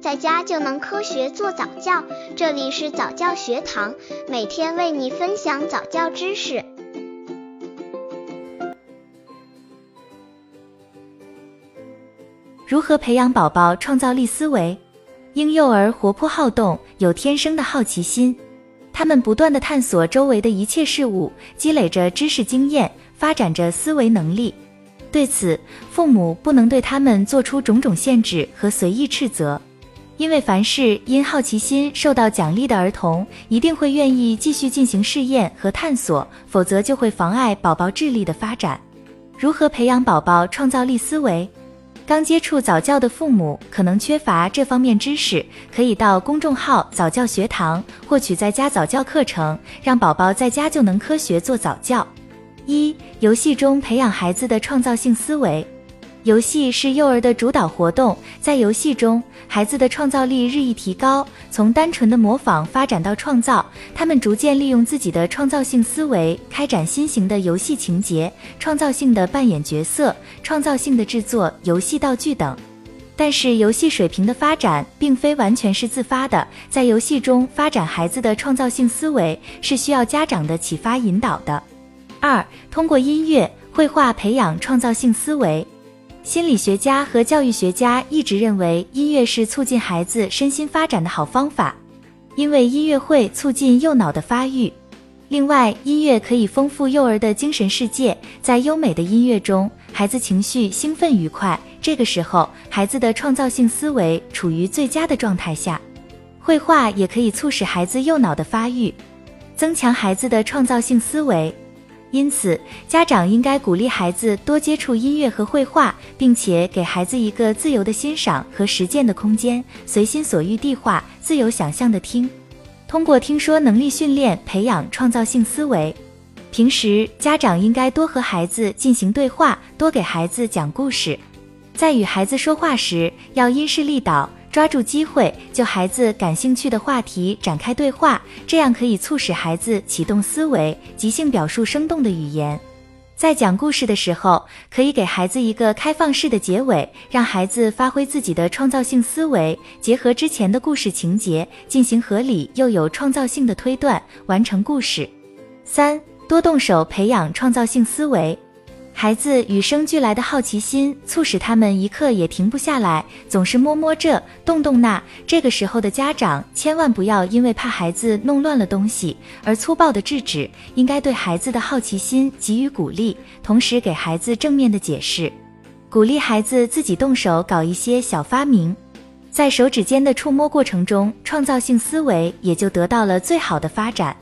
在家就能科学做早教。这里是早教学堂，每天为你分享早教知识。如何培养宝宝创造力思维？婴幼儿活泼好动，有天生的好奇心，他们不断的探索周围的一切事物，积累着知识经验，发展着思维能力。对此，父母不能对他们做出种种限制和随意斥责，因为凡是因好奇心受到奖励的儿童，一定会愿意继续进行试验和探索，否则就会妨碍宝宝智力的发展。如何培养宝宝创造力思维？刚接触早教的父母可能缺乏这方面知识，可以到公众号早教学堂获取在家早教课程，让宝宝在家就能科学做早教。一、游戏中培养孩子的创造性思维。游戏是幼儿的主导活动，在游戏中，孩子的创造力日益提高，从单纯的模仿发展到创造。他们逐渐利用自己的创造性思维，开展新型的游戏情节，创造性的扮演角色，创造性的制作游戏道具等。但是，游戏水平的发展并非完全是自发的，在游戏中发展孩子的创造性思维，是需要家长的启发引导的。二、通过音乐、绘画培养创造性思维。心理学家和教育学家一直认为，音乐是促进孩子身心发展的好方法，因为音乐会促进右脑的发育。另外，音乐可以丰富幼儿的精神世界，在优美的音乐中，孩子情绪兴奋愉快，这个时候，孩子的创造性思维处于最佳的状态下。绘画也可以促使孩子右脑的发育，增强孩子的创造性思维。因此，家长应该鼓励孩子多接触音乐和绘画，并且给孩子一个自由的欣赏和实践的空间，随心所欲地画，自由想象的听。通过听说能力训练，培养创造性思维。平时，家长应该多和孩子进行对话，多给孩子讲故事。在与孩子说话时，要因势利导。抓住机会，就孩子感兴趣的话题展开对话，这样可以促使孩子启动思维，即兴表述生动的语言。在讲故事的时候，可以给孩子一个开放式的结尾，让孩子发挥自己的创造性思维，结合之前的故事情节，进行合理又有创造性的推断，完成故事。三，多动手培养创造性思维。孩子与生俱来的好奇心，促使他们一刻也停不下来，总是摸摸这，动动那。这个时候的家长千万不要因为怕孩子弄乱了东西而粗暴的制止，应该对孩子的好奇心给予鼓励，同时给孩子正面的解释，鼓励孩子自己动手搞一些小发明，在手指间的触摸过程中，创造性思维也就得到了最好的发展。